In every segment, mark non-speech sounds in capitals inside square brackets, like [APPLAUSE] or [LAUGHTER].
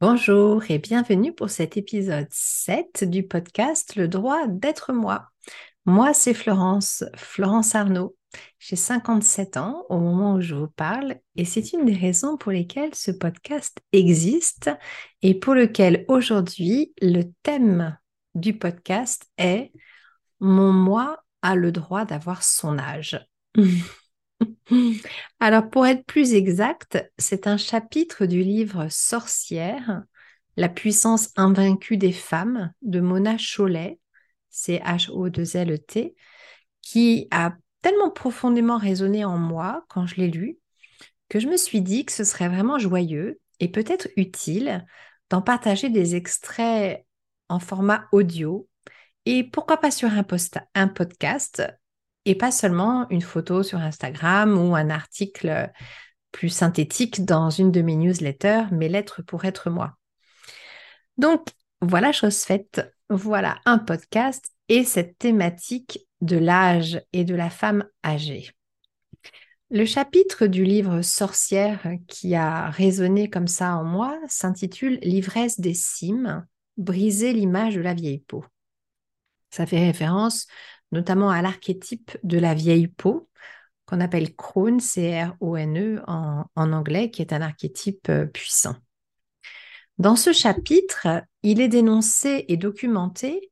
Bonjour et bienvenue pour cet épisode 7 du podcast Le droit d'être moi. Moi, c'est Florence, Florence Arnaud. J'ai 57 ans au moment où je vous parle et c'est une des raisons pour lesquelles ce podcast existe et pour lequel aujourd'hui le thème du podcast est Mon moi a le droit d'avoir son âge. [LAUGHS] Alors, pour être plus exact, c'est un chapitre du livre Sorcière, La puissance invaincue des femmes de Mona Chollet, c'est H-O-2-L-T, qui a tellement profondément résonné en moi quand je l'ai lu que je me suis dit que ce serait vraiment joyeux et peut-être utile d'en partager des extraits en format audio et pourquoi pas sur un podcast et pas seulement une photo sur Instagram ou un article plus synthétique dans une de mes newsletters, mes lettres pour être moi. Donc, voilà chose faite. Voilà un podcast et cette thématique de l'âge et de la femme âgée. Le chapitre du livre Sorcière qui a résonné comme ça en moi s'intitule L'ivresse des cimes, briser l'image de la vieille peau. Ça fait référence notamment à l'archétype de la vieille peau, qu'on appelle Crone, C-R-O-N-E en, anglais, qui est un archétype euh, puissant. Dans ce chapitre, il est dénoncé et documenté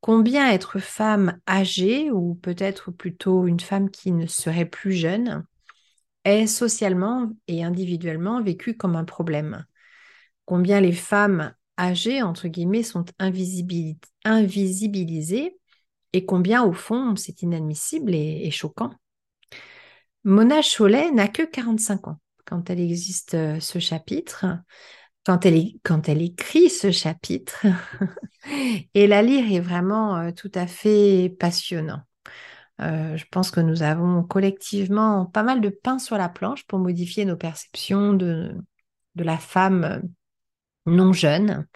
combien être femme âgée, ou peut-être plutôt une femme qui ne serait plus jeune, est socialement et individuellement vécue comme un problème. Combien les femmes âgées, entre guillemets, sont invisibilisées et combien, au fond, c'est inadmissible et, choquant. Mona Chollet n'a que 45 ans quand elle existe euh, ce chapitre, quand elle, quand elle écrit ce chapitre. [LAUGHS] et la lire est vraiment euh, tout à fait passionnant. Euh, je pense que nous avons collectivement pas mal de pain sur la planche pour modifier nos perceptions de, de la femme non jeune,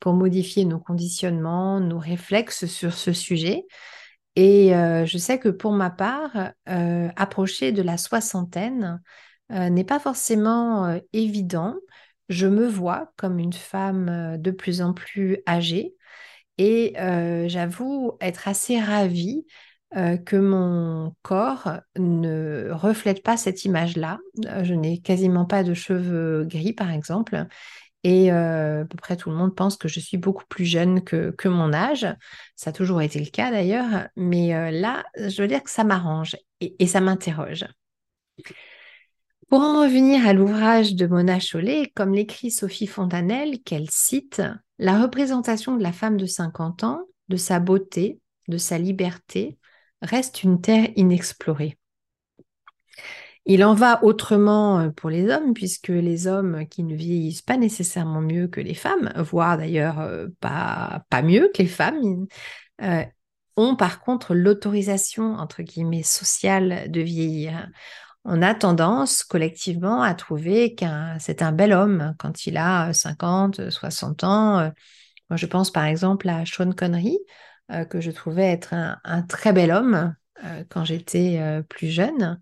pour modifier nos conditionnements, nos réflexes sur ce sujet. Et euh, je sais que pour ma part, euh, approcher de la soixantaine euh, n'est pas forcément évident. Je me vois comme une femme de plus en plus âgée et j'avoue être assez ravie que mon corps ne reflète pas cette image-là. je n'ai quasiment pas de cheveux gris, par exemple, et euh, à peu près tout le monde pense que je suis beaucoup plus jeune que, mon âge. Ça a toujours été le cas d'ailleurs. Mais euh, là, je veux dire que ça m'arrange et, ça m'interroge. Pour en revenir à l'ouvrage de Mona Chollet, comme l'écrit Sophie Fontanelle, qu'elle cite, la représentation de la femme de 50 ans, de sa beauté, de sa liberté, reste une terre inexplorée. Il en va autrement euh, pour les hommes, puisque les hommes qui ne vieillissent pas nécessairement mieux que les femmes, voire d'ailleurs euh, pas, pas mieux que les femmes, euh, ont par contre l'autorisation, entre guillemets, sociale de vieillir. On a tendance collectivement à trouver qu'un c'est un bel homme quand il a 50, 60 ans. Moi, je pense par exemple à Sean Connery, que je trouvais être un très bel homme, quand j'étais euh, plus jeune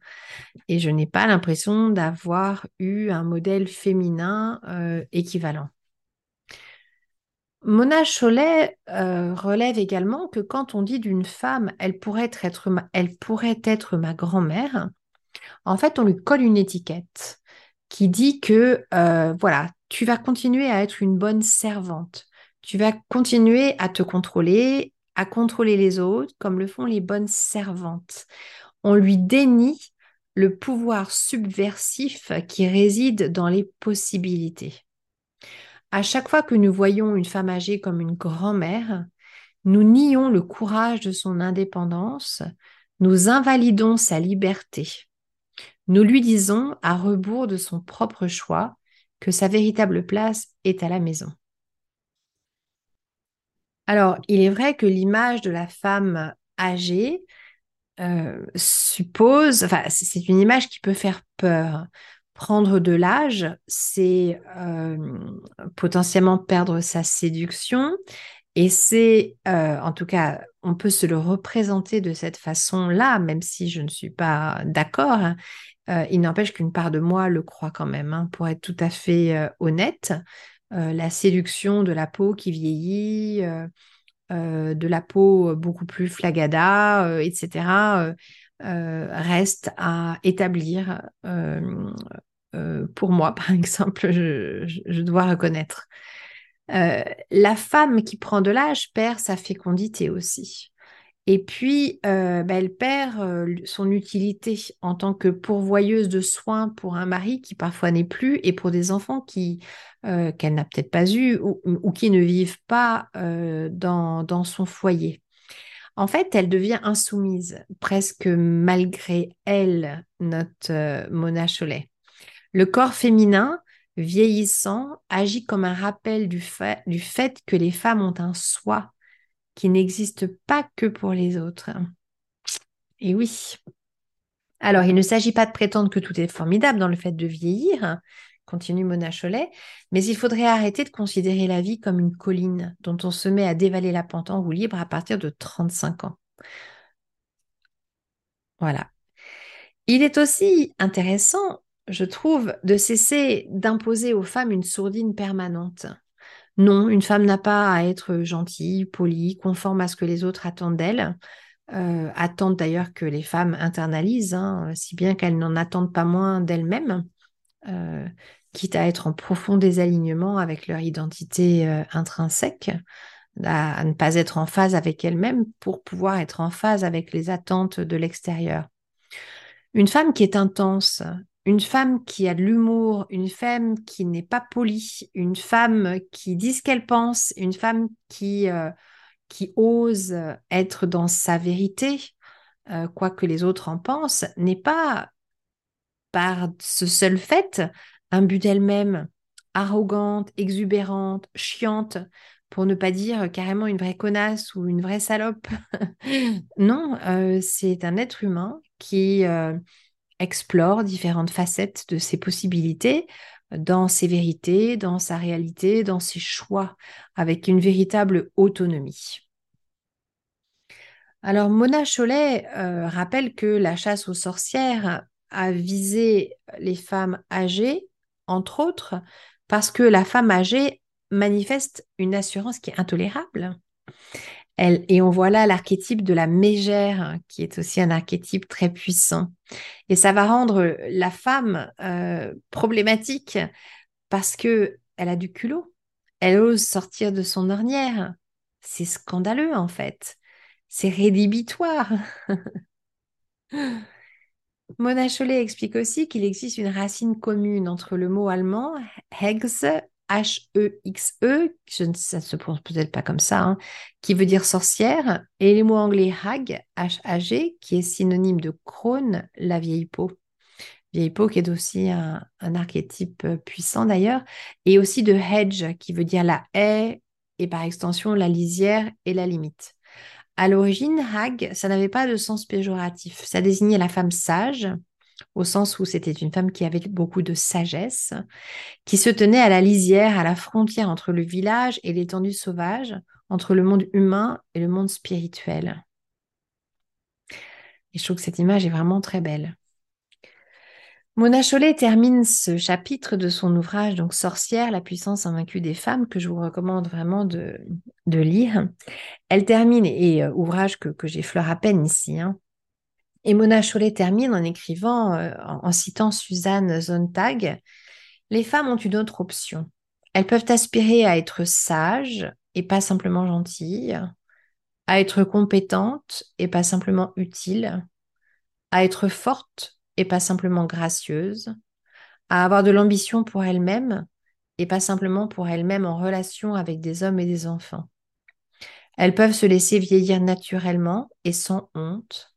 et je n'ai pas l'impression d'avoir eu un modèle féminin euh, équivalent. Mona Chollet relève également que quand on dit d'une femme, elle pourrait être, ma, elle pourrait être ma grand-mère, en fait, on lui colle une étiquette qui dit que, voilà, tu vas continuer à être une bonne servante, tu vas continuer à te contrôler, à contrôler les autres comme le font les bonnes servantes. On lui dénie le pouvoir subversif qui réside dans les possibilités. À chaque fois que nous voyons une femme âgée comme une grand-mère, nous nions le courage de son indépendance, nous invalidons sa liberté. Nous lui disons, à rebours de son propre choix, que sa véritable place est à la maison. Alors, il est vrai que l'image de la femme âgée euh, suppose, enfin, c'est une image qui peut faire peur. Prendre de l'âge, c'est euh, potentiellement perdre sa séduction. Et c'est, euh, en tout cas, on peut se le représenter de cette façon-là, même si je ne suis pas d'accord. Hein. il n'empêche qu'une part de moi le croit quand même, hein, pour être tout à fait honnête. La séduction de la peau qui vieillit, de la peau beaucoup plus flagada, etc., reste à établir. pour moi, [LAUGHS] par exemple, je dois reconnaître. la femme qui prend de l'âge perd sa fécondité aussi. Et puis, euh, bah, elle perd euh, son utilité en tant que pourvoyeuse de soins pour un mari qui parfois n'est plus et pour des enfants qui euh, qu'elle n'a peut-être pas eu ou, qui ne vivent pas dans, dans, son foyer. En fait, elle devient insoumise, presque malgré elle, notre Mona Cholet. Le corps féminin, vieillissant, agit comme un rappel du fait, du fait que les femmes ont un soi qui n'existe pas que pour les autres. Et oui. Alors, il ne s'agit pas de prétendre que tout est formidable dans le fait de vieillir, continue Mona Cholet, mais il faudrait arrêter de considérer la vie comme une colline dont on se met à dévaler la pente en roue libre à partir de 35 ans. Voilà. Il est aussi intéressant, je trouve, de cesser d'imposer aux femmes une sourdine permanente. Non, une femme n'a pas à être gentille, polie, conforme à ce que les autres attendent d'elle. Euh, attendent d'ailleurs que les femmes internalisent, hein, si bien qu'elles n'en attendent pas moins d'elles-mêmes, euh, quitte à être en profond désalignement avec leur identité euh, intrinsèque, à, ne pas être en phase avec elles-mêmes pour pouvoir être en phase avec les attentes de l'extérieur. Une femme qui est intense, une femme qui a de l'humour, une femme qui n'est pas polie, une femme qui dit ce qu'elle pense, une femme qui, euh, ose être dans sa vérité, euh, quoi que les autres en pensent, n'est pas par ce seul fait un but d'elle-même, arrogante, exubérante, chiante, pour ne pas dire carrément une vraie connasse ou une vraie salope. [LAUGHS] non, euh, c'est un être humain qui explore différentes facettes de ses possibilités dans ses vérités, dans sa réalité, dans ses choix, avec une véritable autonomie. Alors Mona Cholet euh, rappelle que la chasse aux sorcières a visé les femmes âgées, entre autres, parce que la femme âgée manifeste une assurance qui est intolérable. Et on voit là l'archétype de la mégère, qui est aussi un archétype très puissant. Et ça va rendre la femme euh, problématique parce que elle a du culot. Elle ose sortir de son ornière. C'est scandaleux en fait. C'est rédhibitoire. [LAUGHS] Mona Chollet explique aussi qu'il existe une racine commune entre le mot allemand Hexe H-E-X-E, -E, ça ne se prononce peut-être pas comme ça, hein, qui veut dire sorcière, et les mots anglais hag, H-A-G, qui est synonyme de crone, la vieille peau. Vieille peau qui est aussi un, archétype euh, puissant d'ailleurs, et aussi de hedge, qui veut dire la haie, et par extension la lisière et la limite. À l'origine, hag, ça n'avait pas de sens péjoratif. Ça désignait la femme sage, au sens où c'était une femme qui avait beaucoup de sagesse, qui se tenait à la lisière, à la frontière entre le village et l'étendue sauvage, entre le monde humain et le monde spirituel. Et je trouve que cette image est vraiment très belle. Mona Chollet termine ce chapitre de son ouvrage, donc Sorcière, la puissance invaincue des femmes, que je vous recommande vraiment de, lire. Elle termine, et euh, ouvrage que, que j'effleure à peine ici, hein, et Mona Chollet termine en écrivant, euh, en, citant Suzanne Zontag, Les femmes ont une autre option. Elles peuvent aspirer à être sages et pas simplement gentilles, à être compétentes et pas simplement utiles, à être fortes et pas simplement gracieuses, à avoir de l'ambition pour elles-mêmes et pas simplement pour elles-mêmes en relation avec des hommes et des enfants. Elles peuvent se laisser vieillir naturellement et sans honte,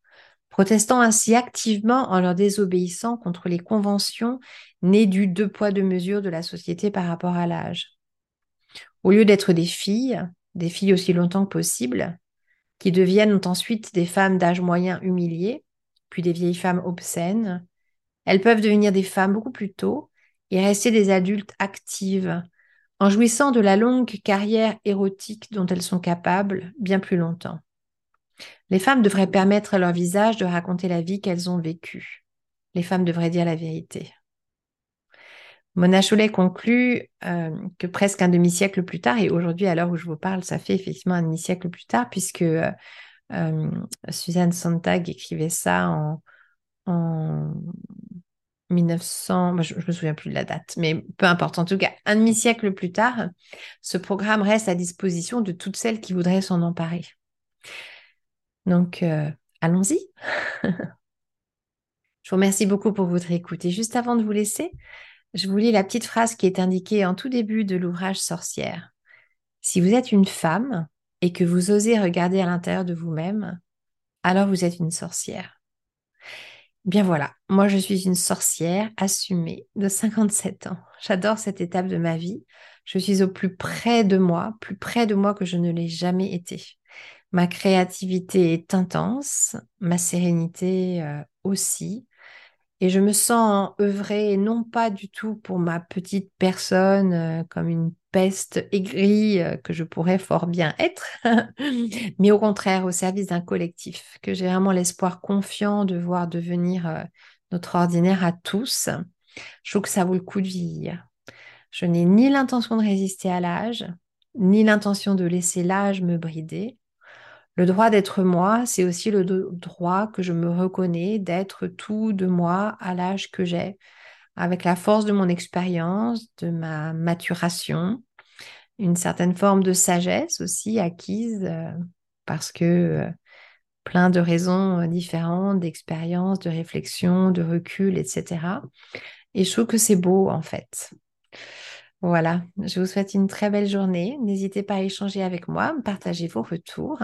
protestant ainsi activement en leur désobéissant contre les conventions nées du deux poids deux mesures de la société par rapport à l'âge. Au lieu d'être des filles, des filles aussi longtemps que possible, qui deviennent ensuite des femmes d'âge moyen humiliées, puis des vieilles femmes obscènes, elles peuvent devenir des femmes beaucoup plus tôt et rester des adultes actives, en jouissant de la longue carrière érotique dont elles sont capables bien plus longtemps. Les femmes devraient permettre à leur visage de raconter la vie qu'elles ont vécue. Les femmes devraient dire la vérité. Mona Chollet conclut euh, que presque un demi-siècle plus tard, et aujourd'hui à l'heure où je vous parle, ça fait effectivement un demi-siècle plus tard, puisque euh, euh, Suzanne Sontag écrivait ça en, en 1900, je ne me souviens plus de la date, mais peu importe. En tout cas, un demi-siècle plus tard, ce programme reste à disposition de toutes celles qui voudraient s'en emparer. Donc, allons-y. [LAUGHS] je vous remercie beaucoup pour votre écoute. Et juste avant de vous laisser, je vous lis la petite phrase qui est indiquée en tout début de l'ouvrage Sorcière. Si vous êtes une femme et que vous osez regarder à l'intérieur de vous-même, alors vous êtes une sorcière. Bien voilà, moi je suis une sorcière assumée de 57 ans. J'adore cette étape de ma vie. Je suis au plus près de moi, plus près de moi que je ne l'ai jamais été. Ma créativité est intense, ma sérénité euh, aussi. Et je me sens œuvrer non pas du tout pour ma petite personne euh, comme une peste aigrie euh, que je pourrais fort bien être, [LAUGHS] mais au contraire au service d'un collectif, que j'ai vraiment l'espoir confiant de voir devenir notre ordinaire à tous. Je trouve que ça vaut le coup de vivre. Je n'ai ni l'intention de résister à l'âge, ni l'intention de laisser l'âge me brider. Le droit d'être moi, c'est aussi le droit que je me reconnais d'être tout de moi à l'âge que j'ai, avec la force de mon expérience, de ma maturation, une certaine forme de sagesse aussi acquise euh, parce que euh, plein de raisons euh, différentes, d'expérience, de réflexion, de recul, etc. Et je trouve que c'est beau en fait. Voilà, je vous souhaite une très belle journée. N'hésitez pas à échanger avec moi, partager vos retours.